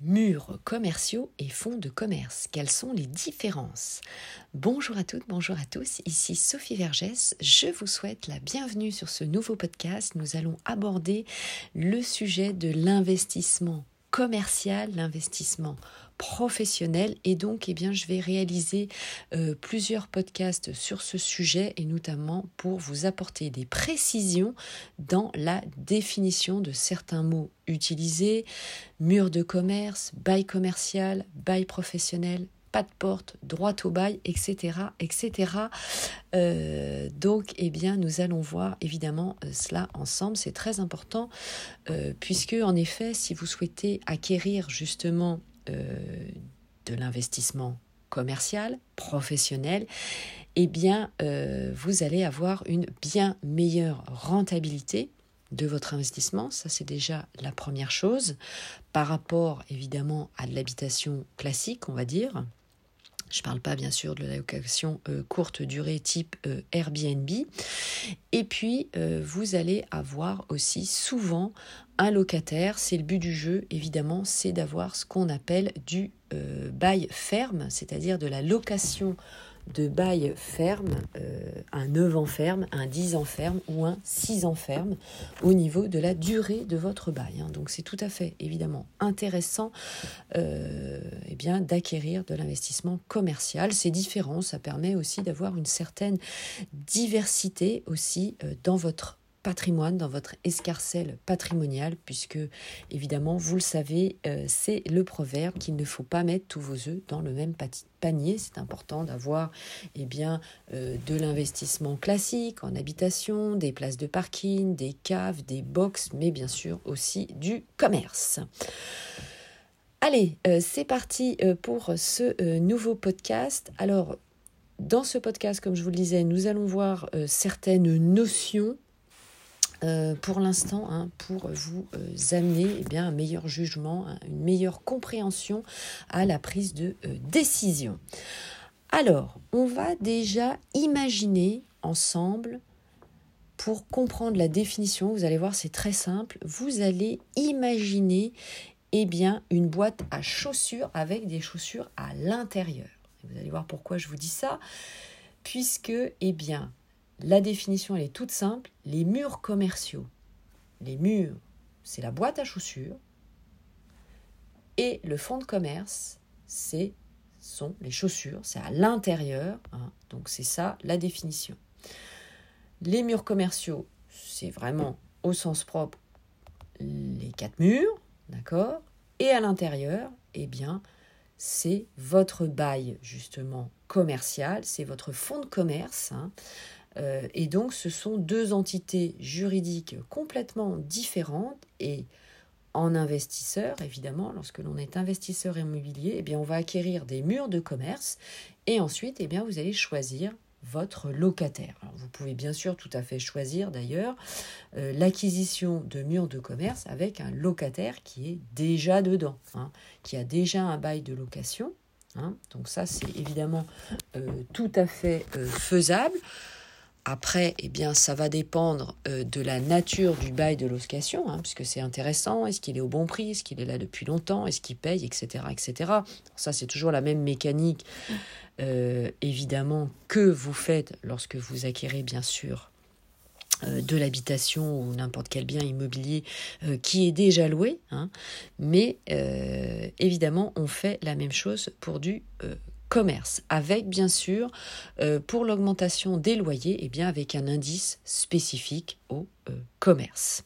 murs commerciaux et fonds de commerce. Quelles sont les différences? Bonjour à toutes, bonjour à tous, ici Sophie Vergès. Je vous souhaite la bienvenue sur ce nouveau podcast. Nous allons aborder le sujet de l'investissement commercial, l'investissement professionnel et donc eh bien je vais réaliser euh, plusieurs podcasts sur ce sujet et notamment pour vous apporter des précisions dans la définition de certains mots utilisés mur de commerce, bail commercial, bail professionnel, pas de porte, droit au bail, etc. etc. Euh, donc, eh bien, nous allons voir évidemment euh, cela ensemble. C'est très important puisque, en effet, si vous souhaitez acquérir justement de l'investissement commercial, professionnel, eh bien, euh, vous allez avoir une bien meilleure rentabilité de votre investissement. Ça, c'est déjà la première chose par rapport, évidemment, à l'habitation classique, on va dire. Je ne parle pas bien sûr de la location euh, courte durée type euh, Airbnb. Et puis, euh, vous allez avoir aussi souvent un locataire. C'est le but du jeu, évidemment, c'est d'avoir ce qu'on appelle du bail ferme, c'est-à-dire de la location de bail ferme, euh, un 9 ans ferme, un 10 ans ferme ou un 6 ans ferme au niveau de la durée de votre bail. Hein. Donc c'est tout à fait évidemment intéressant euh, eh d'acquérir de l'investissement commercial. C'est différent, ça permet aussi d'avoir une certaine diversité aussi euh, dans votre patrimoine, dans votre escarcelle patrimoniale, puisque évidemment, vous le savez, euh, c'est le proverbe qu'il ne faut pas mettre tous vos œufs dans le même panier. C'est important d'avoir eh bien, euh, de l'investissement classique en habitation, des places de parking, des caves, des box, mais bien sûr aussi du commerce. Allez, euh, c'est parti pour ce nouveau podcast. Alors, dans ce podcast, comme je vous le disais, nous allons voir certaines notions euh, pour l'instant hein, pour vous euh, amener eh bien, un meilleur jugement, hein, une meilleure compréhension à la prise de euh, décision. Alors, on va déjà imaginer ensemble, pour comprendre la définition, vous allez voir, c'est très simple, vous allez imaginer eh bien, une boîte à chaussures avec des chaussures à l'intérieur. Vous allez voir pourquoi je vous dis ça, puisque, eh bien, la définition, elle est toute simple. Les murs commerciaux. Les murs, c'est la boîte à chaussures. Et le fonds de commerce, c'est sont les chaussures, c'est à l'intérieur. Hein. donc c'est ça la définition. Les murs commerciaux, c'est vraiment au sens propre les quatre murs, d'accord Et à l'intérieur, eh bien, c'est votre bail justement commercial, c'est votre fonds de commerce. Hein. Euh, et donc, ce sont deux entités juridiques complètement différentes et en investisseur, évidemment, lorsque l'on est investisseur immobilier, eh bien, on va acquérir des murs de commerce et ensuite, eh bien, vous allez choisir votre locataire. vous pouvez bien sûr tout à fait choisir d'ailleurs euh, l'acquisition de murs de commerce avec un locataire qui est déjà dedans, hein, qui a déjà un bail de location. Hein. donc ça, c'est évidemment euh, tout à fait faisable. Après, eh bien, ça va dépendre euh, de la nature du bail de location, hein, puisque c'est intéressant. Est-ce qu'il est au bon prix? Est-ce qu'il est là depuis longtemps? Est-ce qu'il paye? Etc. etc. Ça, c'est toujours la même mécanique, euh, évidemment, que vous faites lorsque vous acquérez, bien sûr, euh, de l'habitation ou n'importe quel bien immobilier qui est déjà loué. Hein. mais évidemment, on fait la même chose pour du commerce, avec bien sûr, euh, pour l'augmentation des loyers, et eh bien avec un indice spécifique au euh, commerce.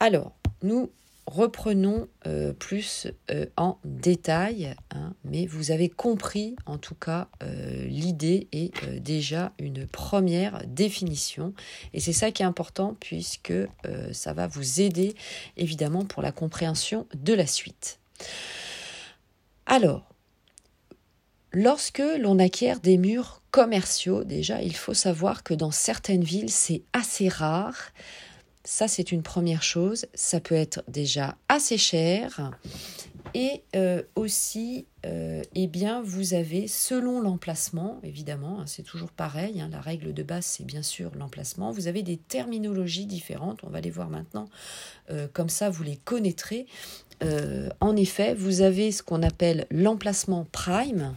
Alors, nous reprenons euh, plus en détail, hein, mais vous avez compris en tout cas l'idée et déjà une première définition. Et c'est ça qui est important puisque ça va vous aider évidemment pour la compréhension de la suite. Alors, Lorsque l'on acquiert des murs commerciaux, déjà, il faut savoir que dans certaines villes, c'est assez rare. Ça, c'est une première chose. Ça peut être déjà assez cher. Et euh, aussi, euh, eh bien, vous avez, selon l'emplacement, évidemment, hein, c'est toujours pareil, hein, la règle de base, c'est bien sûr l'emplacement, vous avez des terminologies différentes, on va les voir maintenant, euh, comme ça, vous les connaîtrez. en effet, vous avez ce qu'on appelle l'emplacement prime.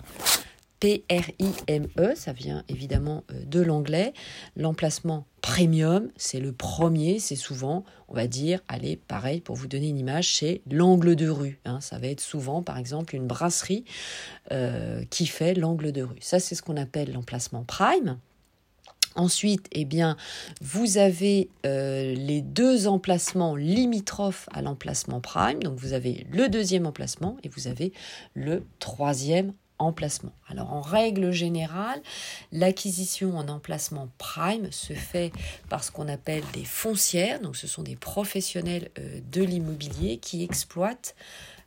P-R-I-M-E, ça vient évidemment de l'anglais. L'emplacement premium, c'est le premier, c'est souvent, on va dire, allez, pareil, pour vous donner une image, c'est l'angle de rue. Hein. ça va être souvent, par exemple, une brasserie euh, qui fait l'angle de rue. Ça, c'est ce qu'on appelle l'emplacement prime. Ensuite, eh bien, vous avez euh, les deux emplacements limitrophes à l'emplacement prime. Donc, vous avez le deuxième emplacement et vous avez le troisième emplacement. Alors en règle générale, l'acquisition en emplacement prime se fait par ce qu'on appelle des foncières, donc ce sont des professionnels euh, de l'immobilier qui exploitent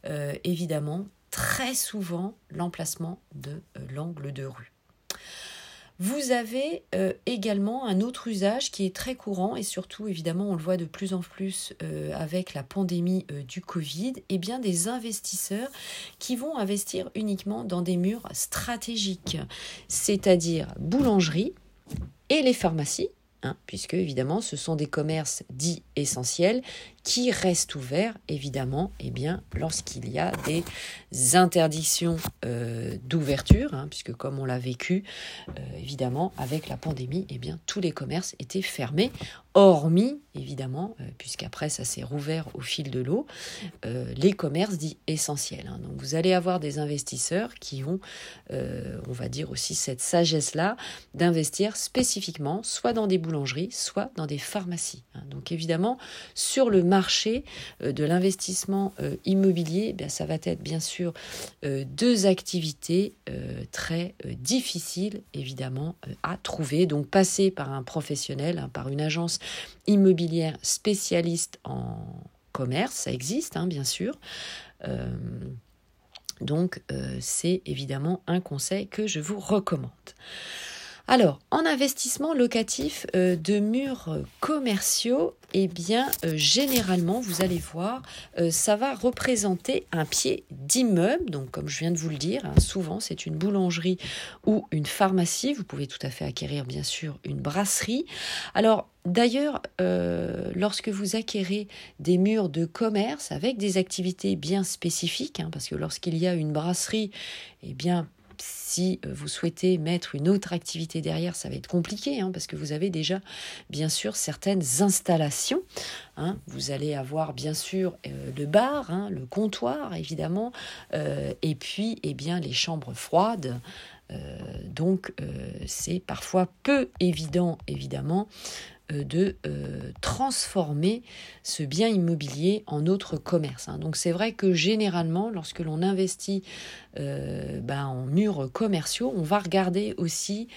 euh, évidemment très souvent l'emplacement de euh, l'angle de rue. Vous avez euh, également un autre usage qui est très courant et surtout évidemment on le voit de plus en plus euh, avec la pandémie euh, du Covid, et eh bien des investisseurs qui vont investir uniquement dans des murs stratégiques, c'est-à-dire boulangerie et les pharmacies Hein, puisque évidemment ce sont des commerces dits essentiels qui restent ouverts évidemment eh bien, lorsqu'il y a des interdictions euh, d'ouverture, hein, puisque comme on l'a vécu euh, évidemment avec la pandémie, eh bien, tous les commerces étaient fermés hormis, évidemment, euh, puisqu'après ça s'est rouvert au fil de l'eau, euh, les commerces dits essentiels. Hein. Donc vous allez avoir des investisseurs qui ont, euh, on va dire aussi cette sagesse-là, d'investir spécifiquement soit dans des boulangeries, soit dans des pharmacies. Hein. Donc évidemment, sur le marché de l'investissement immobilier, eh ça va être bien sûr deux activités très difficiles, évidemment, à trouver. Donc passer par un professionnel, hein, par une agence immobilière spécialiste en commerce, ça existe hein, bien sûr. Euh, donc euh, c'est évidemment un conseil que je vous recommande. Alors, en investissement locatif euh, de murs commerciaux, eh bien, euh, généralement, vous allez voir, euh, ça va représenter un pied d'immeuble. Donc, comme je viens de vous le dire, hein, souvent, c'est une boulangerie ou une pharmacie. Vous pouvez tout à fait acquérir, bien sûr, une brasserie. Alors, D'ailleurs, lorsque vous acquérez des murs de commerce avec des activités bien spécifiques, hein, parce que lorsqu'il y a une brasserie, eh bien, si euh, vous souhaitez mettre une autre activité derrière, ça va être compliqué hein, parce que vous avez déjà bien sûr certaines installations. Hein. Vous allez avoir bien sûr euh, le bar, hein, le comptoir évidemment, euh, et puis eh bien les chambres froides. donc c'est parfois peu évident évidemment de euh, transformer ce bien immobilier en autre commerce. Hein. Donc c'est vrai que généralement, lorsque l'on investit euh, ben, en murs commerciaux, on va regarder aussi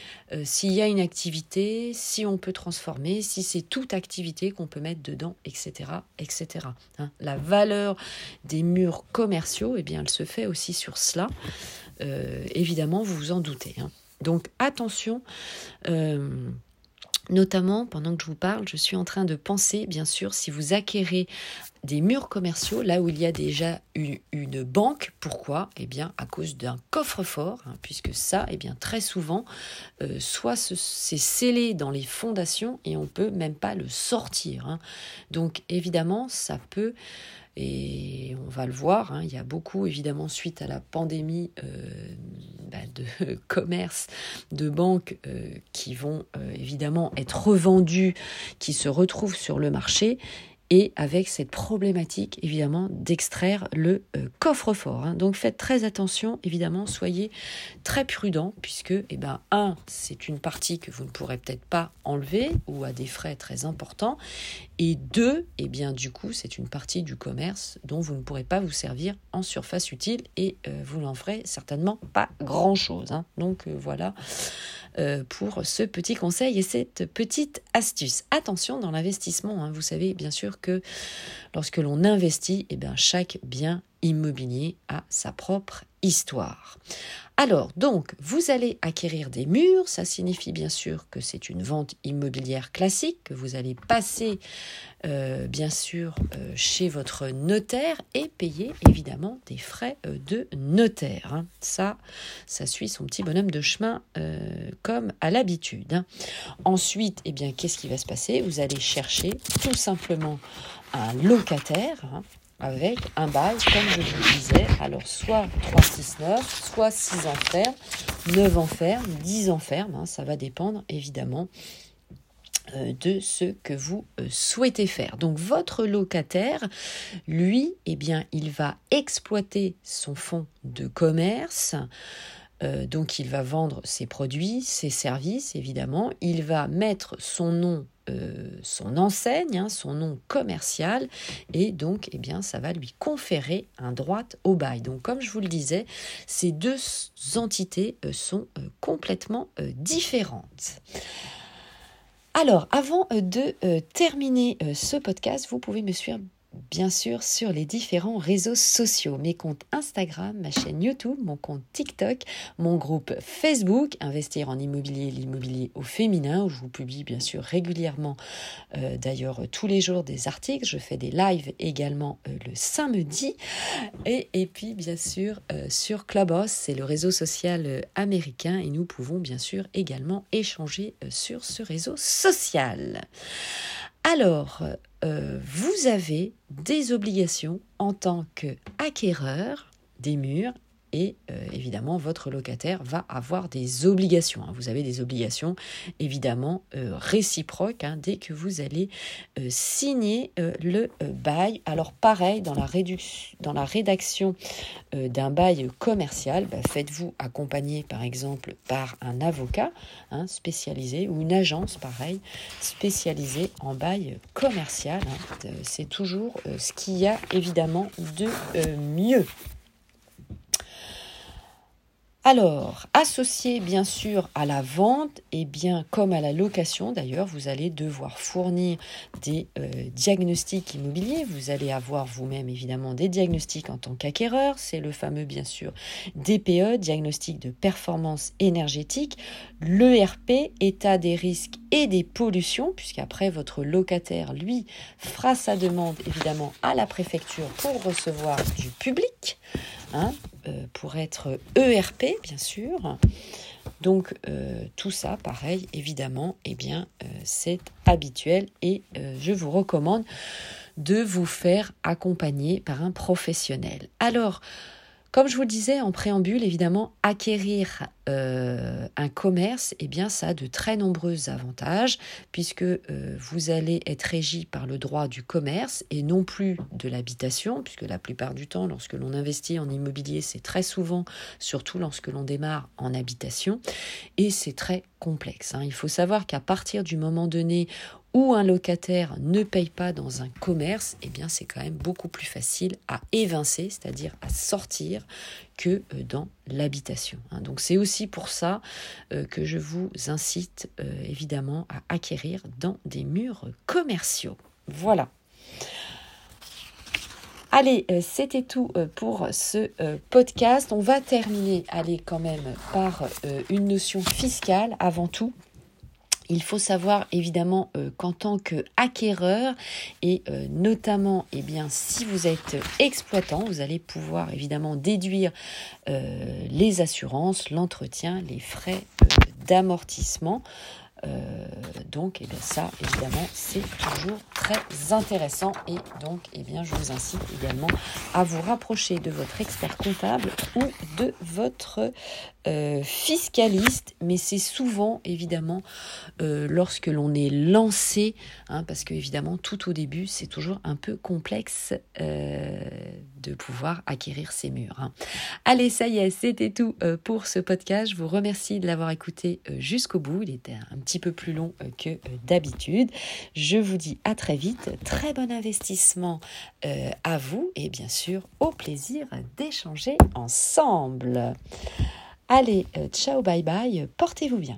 s'il y a une activité, si on peut transformer, si c'est toute activité qu'on peut mettre dedans, etc. etc. Hein. La valeur des murs commerciaux, eh bien, elle se fait aussi sur cela. évidemment, vous vous en doutez. Hein. Donc attention. Notamment, pendant que je vous parle, je suis en train de penser, bien sûr, si vous acquérez des murs commerciaux, là où il y a déjà une, banque. Pourquoi? Eh bien, à cause d'un coffre-fort, hein, puisque ça, eh bien, très souvent, euh, soit c'est scellé dans les fondations et on peut même pas le sortir. Hein. Donc, évidemment, ça peut et on va le voir, hein, il y a beaucoup, évidemment, suite à la pandémie euh, bah, de commerce, de banques euh, qui vont évidemment être revendus, qui se retrouvent sur le marché et avec cette problématique évidemment d'extraire le euh, coffre-fort. Hein. Donc faites très attention, évidemment, soyez très prudent puisque, eh ben, un, c'est une partie que vous ne pourrez peut-être pas enlever ou à des frais très importants, et deux, eh bien, du coup, c'est une partie du commerce dont vous ne pourrez pas vous servir en surface utile et euh, vous n'en ferez certainement pas grand-chose. Hein. Donc euh, voilà pour ce petit conseil et cette petite astuce. Attention dans l'investissement, hein. vous savez bien sûr que lorsque l'on investit, eh bien, chaque bien immobilier a sa propre histoire. Alors, donc, vous allez acquérir des murs, ça signifie bien sûr que c'est une vente immobilière classique, que vous allez passer euh, bien sûr euh, chez votre notaire et payer évidemment des frais euh, de notaire. Hein. Ça, ça suit son petit bonhomme de chemin comme à l'habitude. Hein. Ensuite, eh bien, qu'est-ce qui va se passer? Vous allez chercher tout simplement un locataire. Hein avec un bail, comme je vous disais, alors soit 369, soit 6 ans ferme, 9 ans ferme, 10 ans ferme, hein, ça va dépendre évidemment euh, de ce que vous euh, souhaitez faire. Donc votre locataire, lui, eh bien, il va exploiter son fonds de commerce. Euh, donc il va vendre ses produits, ses services, évidemment. Il va mettre son nom son enseigne, hein, son nom commercial, et donc eh bien, ça va lui conférer un droit au bail. Donc comme je vous le disais, ces deux entités sont complètement différentes. Alors, avant euh, de euh, terminer euh, ce podcast, vous pouvez me suivre bien sûr sur les différents réseaux sociaux, mes comptes Instagram, ma chaîne YouTube, mon compte TikTok, mon groupe Facebook, Investir en immobilier, l'immobilier au féminin, où je vous publie bien sûr régulièrement, euh, d'ailleurs tous les jours des articles, je fais des lives également euh, le samedi, et, et, puis bien sûr euh, sur Clubhouse, c'est le réseau social américain, et nous pouvons bien sûr également échanger sur ce réseau social. Alors, euh, vous avez des obligations en tant qu'acquéreur des murs et euh, évidemment votre locataire va avoir des obligations. Hein. Vous avez des obligations évidemment euh, réciproques hein, dès que vous allez euh, signer le bail. Alors pareil, dans la, rédaction d'un bail commercial, bah, faites-vous accompagner par exemple par un avocat hein, spécialisé ou une agence pareil spécialisée en bail commercial. C'est toujours ce qu'il y a évidemment de mieux. Alors, associé bien sûr à la vente, et bien comme à la location d'ailleurs, vous allez devoir fournir des euh, diagnostics immobiliers. Vous allez avoir vous-même évidemment des diagnostics en tant qu'acquéreur. C'est le fameux bien sûr DPE, diagnostic de performance énergétique, l'ERP, état des risques et des pollutions, puisqu'après votre locataire, lui, fera sa demande évidemment à la préfecture pour recevoir du public. Hein, euh, pour être ERP, bien sûr. Donc euh, tout ça, pareil, évidemment, eh bien, euh, c'est habituel et je vous recommande de vous faire accompagner par un professionnel. Alors, comme je vous le disais en préambule, évidemment, acquérir euh, un commerce, eh bien, ça a de très nombreux avantages, puisque euh, vous allez être régi par le droit du commerce et non plus de l'habitation, puisque la plupart du temps, lorsque l'on investit en immobilier, c'est très souvent, surtout lorsque l'on démarre en habitation, et c'est très complexe. Hein. Il faut savoir qu'à partir du moment donné un locataire ne paye pas dans un commerce, eh bien c'est quand même beaucoup plus facile à évincer, c'est-à-dire à sortir, que euh, dans l'habitation. Hein. Donc c'est aussi pour ça euh, que je vous incite euh, évidemment à acquérir dans des murs commerciaux. Voilà. Allez, c'était tout pour ce podcast. On va terminer, allez, quand même, par une notion fiscale avant tout. Il faut savoir évidemment euh, qu'en tant qu'acquéreur et euh, notamment eh bien, si vous êtes exploitant, vous allez pouvoir évidemment déduire euh, les assurances, l'entretien, les frais d'amortissement. Donc, eh bien, ça, évidemment, c'est toujours très intéressant. Et donc, eh bien, je vous incite également à vous rapprocher de votre expert comptable ou de votre euh, fiscaliste, mais c'est souvent évidemment euh, lorsque l'on est lancé, hein, parce que évidemment tout au début c'est toujours un peu complexe euh, de pouvoir acquérir ces murs. Hein. Allez, ça y est, c'était tout pour ce podcast. Je vous remercie de l'avoir écouté jusqu'au bout. Il était un petit peu plus long que d'habitude. Je vous dis à très vite. Très bon investissement à vous et bien sûr au plaisir d'échanger ensemble. Allez, euh, ciao, bye bye, portez-vous bien.